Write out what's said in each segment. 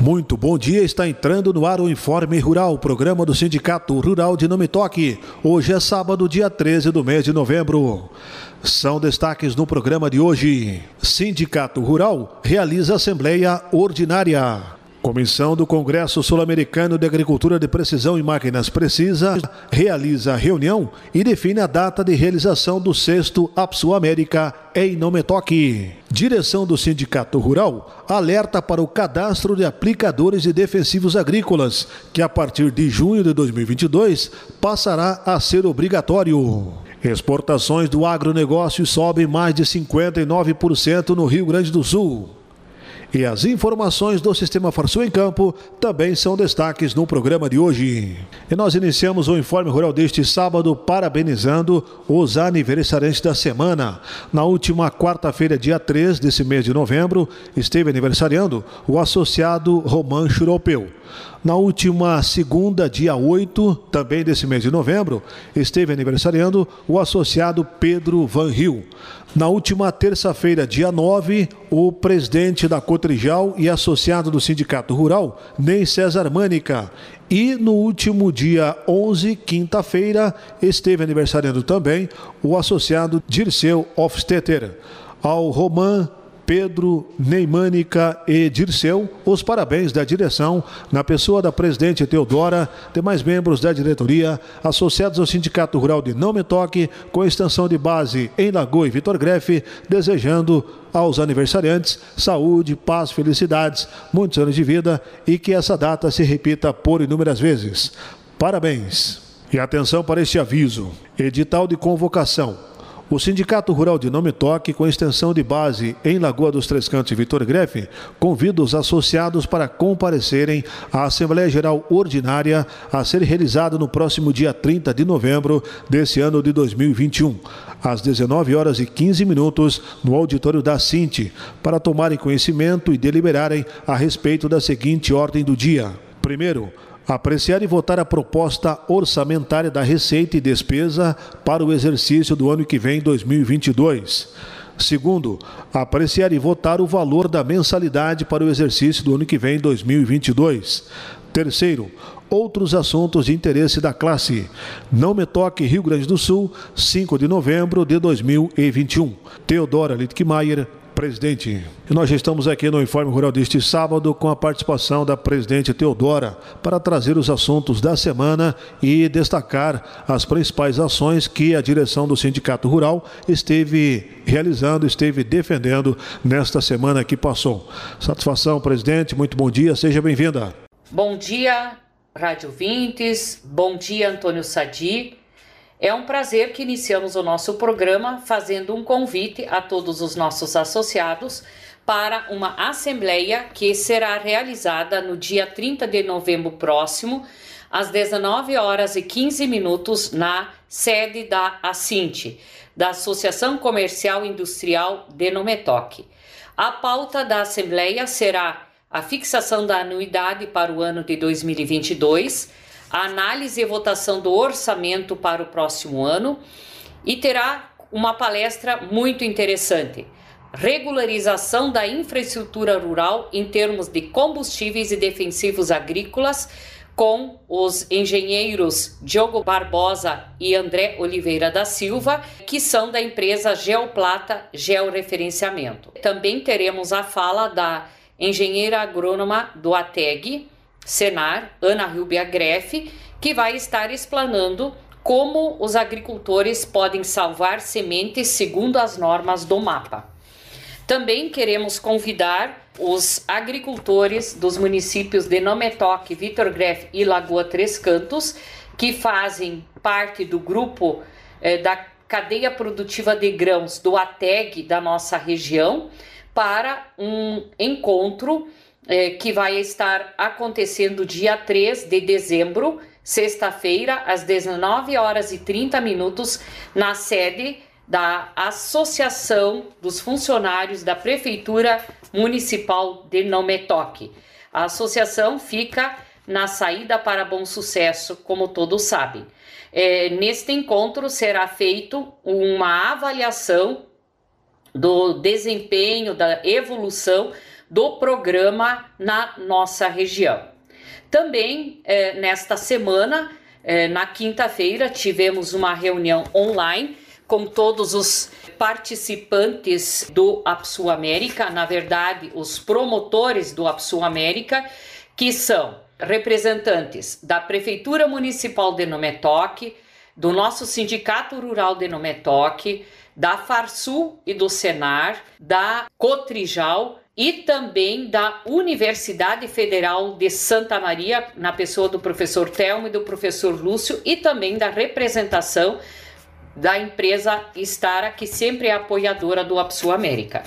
Muito bom dia, está entrando no ar o Informe Rural, programa do Sindicato Rural de Nome Toque. Hoje é sábado, dia 13 do mês de novembro. São destaques no programa de hoje. Sindicato Rural realiza Assembleia Ordinária. Comissão do Congresso Sul-Americano de Agricultura de Precisão e Máquinas Precisa realiza reunião e define a data de realização do sexto APSU América em Nometoque. Direção do Sindicato Rural alerta para o cadastro de aplicadores de defensivos agrícolas, que a partir de junho de 2022 passará a ser obrigatório. Exportações do agronegócio sobem mais de 59% no Rio Grande do Sul. E as informações do Sistema Farsul em Campo também são destaques no programa de hoje. E nós iniciamos o Informe Rural deste sábado parabenizando os aniversariantes da semana. Na última quarta-feira, dia 3 desse mês de novembro, esteve aniversariando o associado Romancho Europeu. Na última segunda, dia 8, também desse mês de novembro, esteve aniversariando o associado Pedro Van Rio. Na última terça-feira, dia 9, o presidente da Cotrijal e associado do Sindicato Rural, Ney César Mânica. E no último dia 11, quinta-feira, esteve aniversariando também o associado Dirceu Hofstetter. Ao Roman Pedro, Neimânica e Dirceu, os parabéns da direção, na pessoa da presidente Teodora, demais membros da diretoria, associados ao Sindicato Rural de Não Me Toque, com extensão de base em Lagoa e Vitor Grefe, desejando aos aniversariantes saúde, paz, felicidades, muitos anos de vida e que essa data se repita por inúmeras vezes. Parabéns! E atenção para este aviso: edital de convocação o Sindicato Rural de Nome Toque, com extensão de base em Lagoa dos Três Cantos e Vitor Grefe, convida os associados para comparecerem à Assembleia Geral Ordinária a ser realizada no próximo dia 30 de novembro desse ano de 2021, às 19 horas e 15 minutos, no auditório da Cinti, para tomarem conhecimento e deliberarem a respeito da seguinte ordem do dia. Primeiro, Apreciar e votar a proposta orçamentária da receita e despesa para o exercício do ano que vem, 2022. Segundo, apreciar e votar o valor da mensalidade para o exercício do ano que vem, 2022. Terceiro, outros assuntos de interesse da classe. Não me toque Rio Grande do Sul, 5 de novembro de 2021. Teodora Littkemeyer, presidente. Nós já estamos aqui no Informe Rural deste sábado com a participação da presidente Teodora para trazer os assuntos da semana e destacar as principais ações que a direção do Sindicato Rural esteve realizando, esteve defendendo nesta semana que passou. Satisfação, presidente, muito bom dia, seja bem-vinda. Bom dia, Rádio Vintes, bom dia, Antônio Sadi. É um prazer que iniciamos o nosso programa fazendo um convite a todos os nossos associados para uma assembleia que será realizada no dia 30 de novembro próximo, às 19 horas e 15 minutos, na sede da Assinte, da Associação Comercial Industrial de Nometoque. A pauta da assembleia será a fixação da anuidade para o ano de 2022 a análise e votação do orçamento para o próximo ano e terá uma palestra muito interessante. Regularização da infraestrutura rural em termos de combustíveis e defensivos agrícolas, com os engenheiros Diogo Barbosa e André Oliveira da Silva, que são da empresa Geoplata Georreferenciamento. Também teremos a fala da engenheira agrônoma do ATEG, Senar, Ana Rubia Greff, que vai estar explanando como os agricultores podem salvar sementes segundo as normas do mapa. Também queremos convidar os agricultores dos municípios de Nometoque, Vitor Greff e Lagoa Três Cantos, que fazem parte do grupo eh, da cadeia produtiva de grãos do ATEG da nossa região, para um encontro é, que vai estar acontecendo dia 3 de dezembro, sexta-feira, às 19 horas e 30 minutos, na sede da Associação dos Funcionários da Prefeitura Municipal de Nometoque. A associação fica na saída para Bom Sucesso, como todos sabem. É, neste encontro será feito uma avaliação do desempenho, da evolução do programa na nossa região. Também eh, nesta semana, eh, na quinta-feira, tivemos uma reunião online com todos os participantes do APSU América, na verdade, os promotores do APSU América, que são representantes da Prefeitura Municipal de Nometoque, do nosso Sindicato Rural de Nometoque, da Farsul e do Senar, da Cotrijal e também da Universidade Federal de Santa Maria, na pessoa do professor Telmo e do professor Lúcio, e também da representação da empresa Stara, que sempre é apoiadora do APSU América.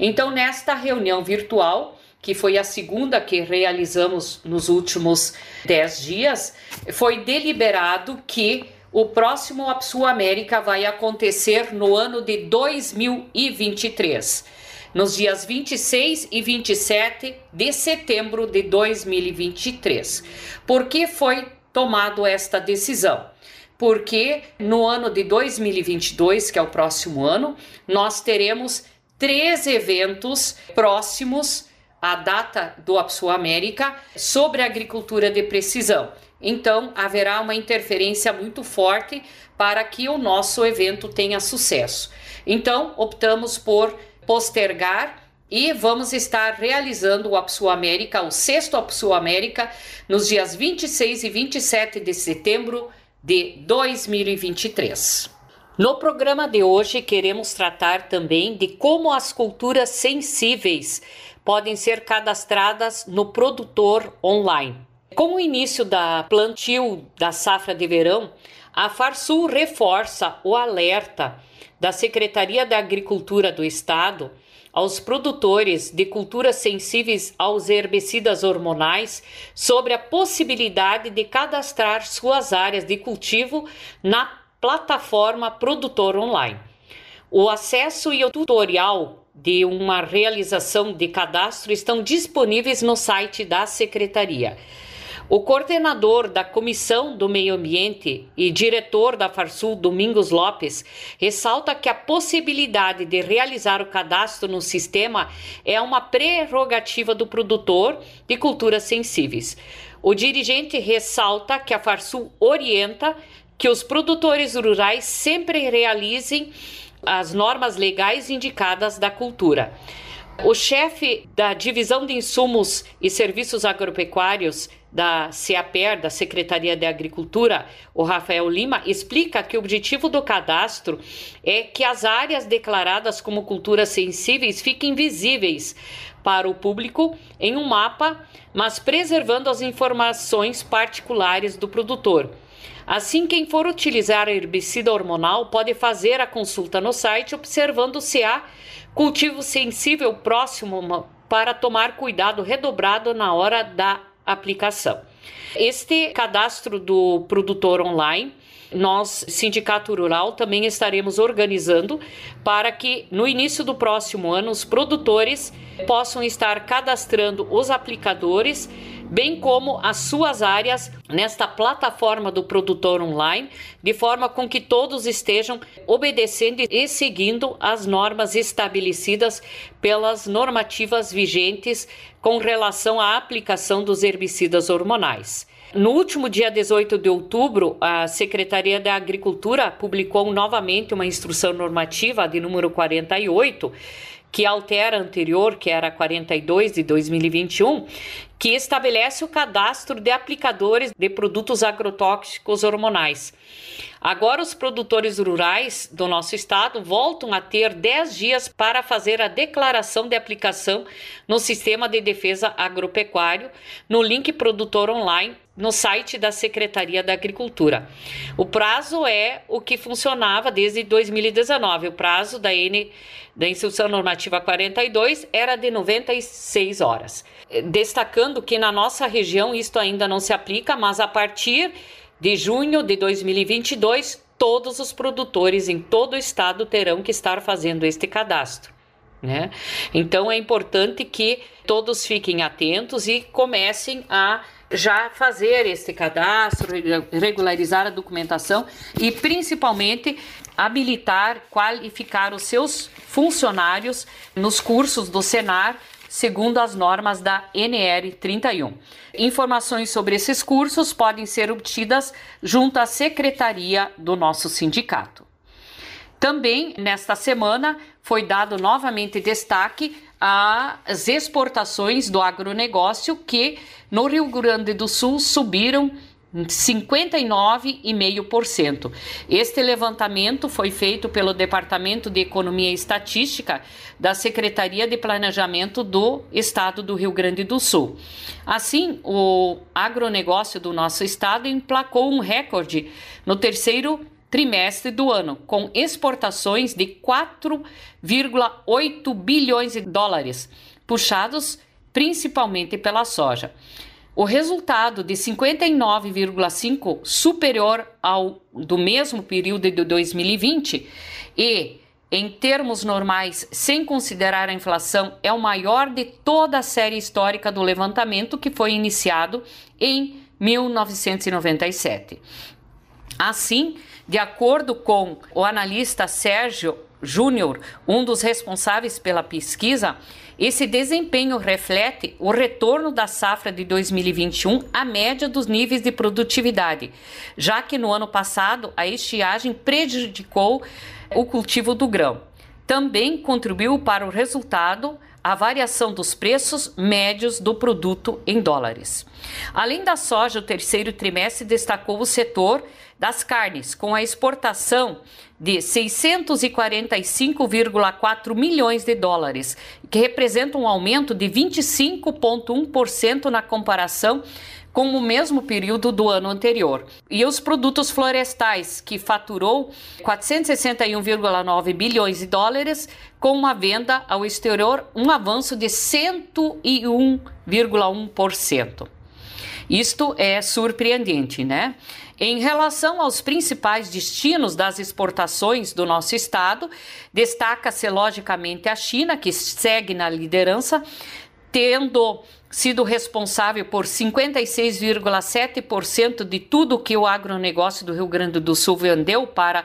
Então, nesta reunião virtual, que foi a segunda que realizamos nos últimos 10 dias, foi deliberado que o próximo APSU América vai acontecer no ano de 2023, nos dias 26 e 27 de setembro de 2023. Por que foi tomado esta decisão? Porque no ano de 2022, que é o próximo ano, nós teremos três eventos próximos à data do APSU América sobre agricultura de precisão. Então, haverá uma interferência muito forte para que o nosso evento tenha sucesso. Então, optamos por postergar e vamos estar realizando o APSU América, o sexto APSU América, nos dias 26 e 27 de setembro de 2023. No programa de hoje, queremos tratar também de como as culturas sensíveis podem ser cadastradas no produtor online. Com o início da plantio da safra de verão, a Farsul reforça o alerta da Secretaria da Agricultura do Estado aos produtores de culturas sensíveis aos herbicidas hormonais sobre a possibilidade de cadastrar suas áreas de cultivo na plataforma Produtor Online. O acesso e o tutorial de uma realização de cadastro estão disponíveis no site da Secretaria. O coordenador da Comissão do Meio Ambiente e diretor da Farsul, Domingos Lopes, ressalta que a possibilidade de realizar o cadastro no sistema é uma prerrogativa do produtor de culturas sensíveis. O dirigente ressalta que a Farsul orienta que os produtores rurais sempre realizem as normas legais indicadas da cultura. O chefe da Divisão de Insumos e Serviços Agropecuários da CEAPER, da Secretaria de Agricultura, o Rafael Lima, explica que o objetivo do cadastro é que as áreas declaradas como culturas sensíveis fiquem visíveis para o público em um mapa, mas preservando as informações particulares do produtor. Assim, quem for utilizar herbicida hormonal pode fazer a consulta no site observando se há cultivo sensível próximo para tomar cuidado redobrado na hora da aplicação. Este cadastro do produtor online nós, Sindicato Rural, também estaremos organizando para que no início do próximo ano os produtores possam estar cadastrando os aplicadores bem como as suas áreas nesta plataforma do produtor online, de forma com que todos estejam obedecendo e seguindo as normas estabelecidas pelas normativas vigentes com relação à aplicação dos herbicidas hormonais. No último dia 18 de outubro, a Secretaria da Agricultura publicou novamente uma instrução normativa de número 48 que altera a anterior, que era 42 de 2021, que estabelece o cadastro de aplicadores de produtos agrotóxicos hormonais. Agora, os produtores rurais do nosso estado voltam a ter 10 dias para fazer a declaração de aplicação no Sistema de Defesa Agropecuário, no link Produtor Online no site da Secretaria da Agricultura. O prazo é o que funcionava desde 2019. O prazo da N da Instrução Normativa 42 era de 96 horas. Destacando que na nossa região isto ainda não se aplica, mas a partir de junho de 2022, todos os produtores em todo o estado terão que estar fazendo este cadastro. Né? Então é importante que todos fiquem atentos e comecem a já fazer este cadastro, regularizar a documentação e principalmente habilitar, qualificar os seus funcionários nos cursos do Senar segundo as normas da NR 31. Informações sobre esses cursos podem ser obtidas junto à secretaria do nosso sindicato. Também nesta semana foi dado novamente destaque às exportações do agronegócio que no Rio Grande do Sul subiram 59,5%. Este levantamento foi feito pelo Departamento de Economia e Estatística da Secretaria de Planejamento do Estado do Rio Grande do Sul. Assim, o agronegócio do nosso estado emplacou um recorde no terceiro trimestre do ano, com exportações de 4,8 bilhões de dólares, puxados principalmente pela soja. O resultado de 59,5 superior ao do mesmo período de 2020 e em termos normais, sem considerar a inflação, é o maior de toda a série histórica do levantamento que foi iniciado em 1997. Assim, de acordo com o analista Sérgio Júnior, um dos responsáveis pela pesquisa, esse desempenho reflete o retorno da safra de 2021 à média dos níveis de produtividade, já que no ano passado a estiagem prejudicou o cultivo do grão. Também contribuiu para o resultado a variação dos preços médios do produto em dólares. Além da soja, o terceiro trimestre destacou o setor das carnes, com a exportação de 645,4 milhões de dólares, que representa um aumento de 25,1% na comparação com o mesmo período do ano anterior. E os produtos florestais, que faturou 461,9 bilhões de dólares, com uma venda ao exterior, um avanço de 101,1%. Isto é surpreendente, né? Em relação aos principais destinos das exportações do nosso estado, destaca-se logicamente a China, que segue na liderança, tendo sido responsável por 56,7% de tudo que o agronegócio do Rio Grande do Sul vendeu para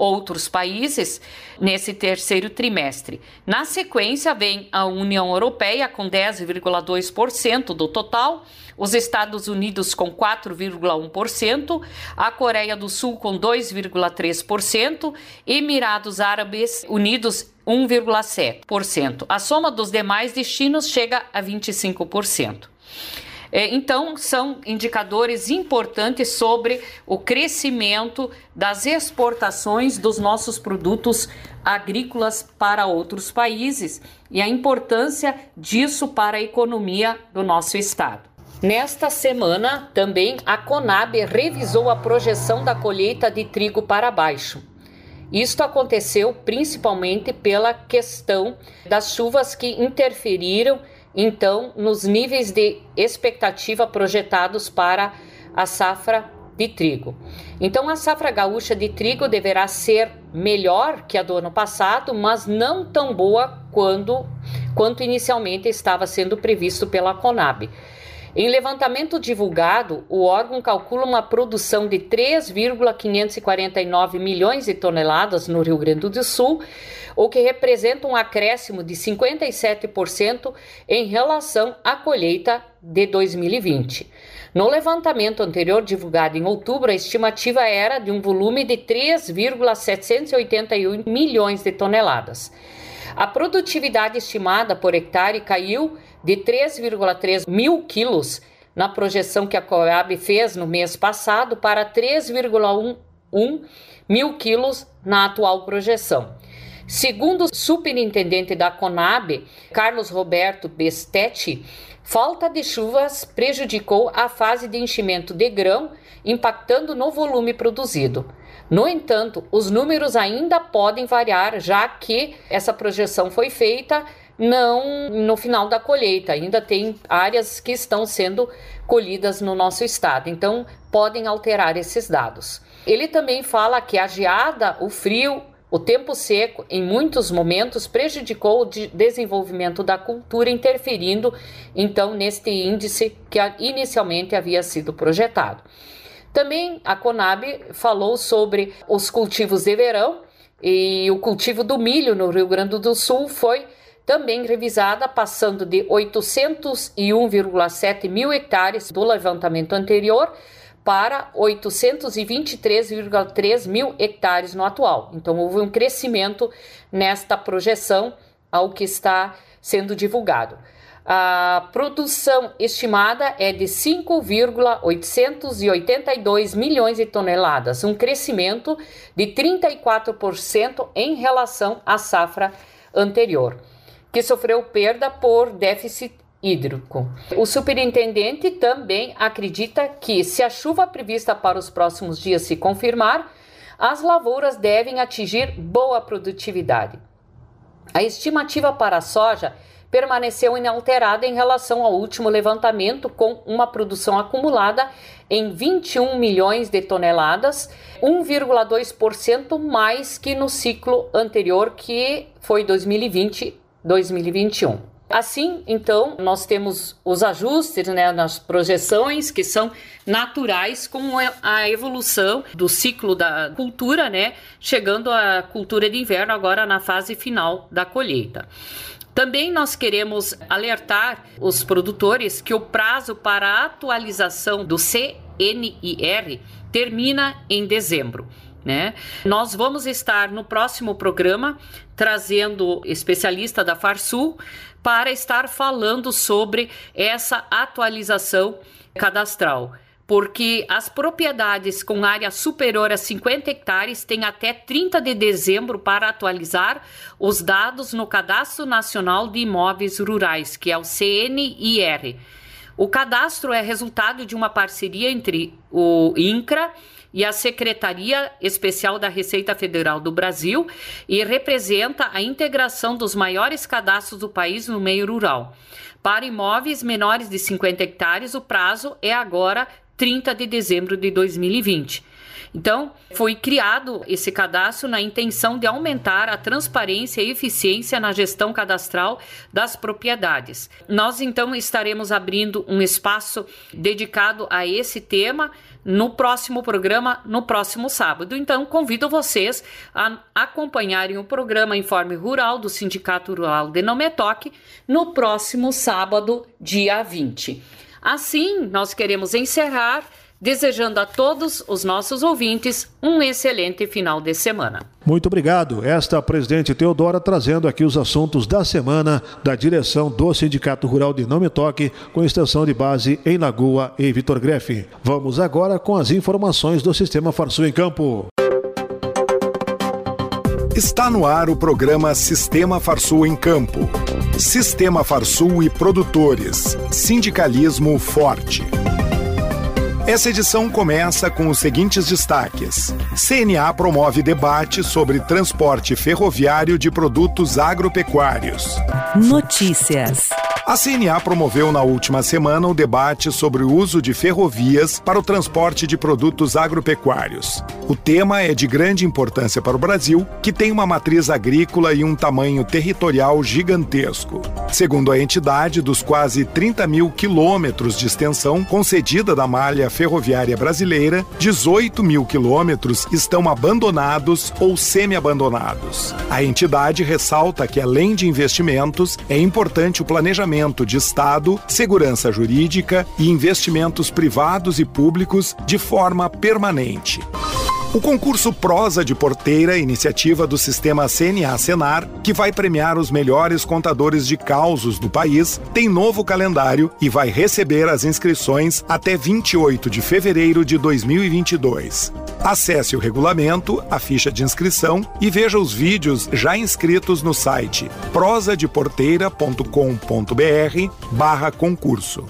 outros países nesse terceiro trimestre. Na sequência, vem a União Europeia com 10,2% do total, os Estados Unidos com 4,1%, a Coreia do Sul com 2,3%, Emirados Árabes Unidos 1,7%. A soma dos demais destinos chega a 25%. É, então, são indicadores importantes sobre o crescimento das exportações dos nossos produtos agrícolas para outros países e a importância disso para a economia do nosso estado. Nesta semana, também a Conab revisou a projeção da colheita de trigo para baixo. Isto aconteceu principalmente pela questão das chuvas que interferiram então nos níveis de expectativa projetados para a safra de trigo. Então a safra gaúcha de trigo deverá ser melhor que a do ano passado, mas não tão boa quando, quanto inicialmente estava sendo previsto pela Conab. Em levantamento divulgado, o órgão calcula uma produção de 3,549 milhões de toneladas no Rio Grande do Sul, o que representa um acréscimo de 57% em relação à colheita de 2020. No levantamento anterior, divulgado em outubro, a estimativa era de um volume de 3,781 milhões de toneladas. A produtividade estimada por hectare caiu de 3,3 mil quilos na projeção que a Coab fez no mês passado para 3,1 mil quilos na atual projeção. Segundo o superintendente da Conab, Carlos Roberto Bestetti, falta de chuvas prejudicou a fase de enchimento de grão, impactando no volume produzido. No entanto, os números ainda podem variar, já que essa projeção foi feita não no final da colheita. Ainda tem áreas que estão sendo colhidas no nosso estado, então podem alterar esses dados. Ele também fala que a geada, o frio, o tempo seco, em muitos momentos, prejudicou o desenvolvimento da cultura, interferindo então neste índice que inicialmente havia sido projetado. Também a Conab falou sobre os cultivos de verão e o cultivo do milho no Rio Grande do Sul foi também revisada, passando de 801,7 mil hectares do levantamento anterior para 823,3 mil hectares no atual. Então, houve um crescimento nesta projeção ao que está sendo divulgado. A produção estimada é de 5,882 milhões de toneladas, um crescimento de 34% em relação à safra anterior, que sofreu perda por déficit hídrico. O superintendente também acredita que, se a chuva prevista para os próximos dias se confirmar, as lavouras devem atingir boa produtividade. A estimativa para a soja permaneceu inalterada em relação ao último levantamento, com uma produção acumulada em 21 milhões de toneladas, 1,2% mais que no ciclo anterior, que foi 2020-2021. Assim, então, nós temos os ajustes né, nas projeções que são naturais com a evolução do ciclo da cultura, né, chegando à cultura de inverno agora na fase final da colheita. Também nós queremos alertar os produtores que o prazo para a atualização do CNIR termina em dezembro. Né? Nós vamos estar no próximo programa trazendo especialista da Farsul para estar falando sobre essa atualização cadastral porque as propriedades com área superior a 50 hectares têm até 30 de dezembro para atualizar os dados no Cadastro Nacional de Imóveis Rurais, que é o CNIR. O cadastro é resultado de uma parceria entre o INCRA e a Secretaria Especial da Receita Federal do Brasil e representa a integração dos maiores cadastros do país no meio rural. Para imóveis menores de 50 hectares, o prazo é agora 30 de dezembro de 2020. Então, foi criado esse cadastro na intenção de aumentar a transparência e eficiência na gestão cadastral das propriedades. Nós, então, estaremos abrindo um espaço dedicado a esse tema no próximo programa, no próximo sábado. Então, convido vocês a acompanharem o programa Informe Rural do Sindicato Rural de Nometoque no próximo sábado, dia 20. Assim, nós queremos encerrar desejando a todos os nossos ouvintes um excelente final de semana. Muito obrigado. Esta é a presidente Teodora trazendo aqui os assuntos da semana da direção do Sindicato Rural de Não Me Toque, com extensão de base em Lagoa e Vitor Grefe. Vamos agora com as informações do Sistema Farsul em Campo. Está no ar o programa Sistema Farsul em Campo. Sistema Farsul e produtores. Sindicalismo forte. Essa edição começa com os seguintes destaques: CNA promove debate sobre transporte ferroviário de produtos agropecuários. Notícias. A CNA promoveu na última semana o debate sobre o uso de ferrovias para o transporte de produtos agropecuários. O tema é de grande importância para o Brasil, que tem uma matriz agrícola e um tamanho territorial gigantesco. Segundo a entidade, dos quase 30 mil quilômetros de extensão concedida da malha ferroviária brasileira, 18 mil quilômetros estão abandonados ou semi-abandonados. A entidade ressalta que, além de investimentos, é importante o planejamento de Estado, segurança jurídica e investimentos privados e públicos de forma permanente. O concurso Prosa de Porteira, iniciativa do sistema CNA Senar, que vai premiar os melhores contadores de causos do país, tem novo calendário e vai receber as inscrições até 28 de fevereiro de 2022. Acesse o regulamento, a ficha de inscrição e veja os vídeos já inscritos no site prosadeporteira.com.br barra concurso.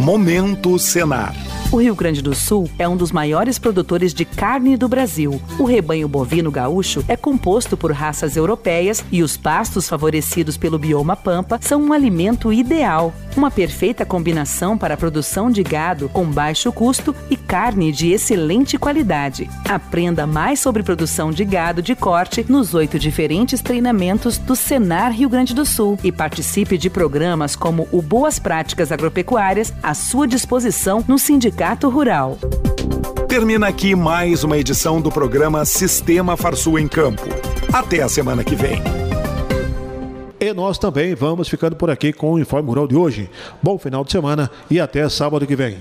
Momento Senar. O Rio Grande do Sul é um dos maiores produtores de carne do Brasil. O rebanho bovino gaúcho é composto por raças europeias e os pastos favorecidos pelo bioma pampa são um alimento ideal. Uma perfeita combinação para a produção de gado com baixo custo e carne de excelente qualidade. Aprenda mais sobre produção de gado de corte nos oito diferentes treinamentos do Senar Rio Grande do Sul e participe de programas como o Boas Práticas Agropecuárias à sua disposição no Sindicato Sindicato Rural. Termina aqui mais uma edição do programa Sistema Farsul em Campo. Até a semana que vem. E nós também vamos ficando por aqui com o Informe Rural de hoje. Bom final de semana e até sábado que vem.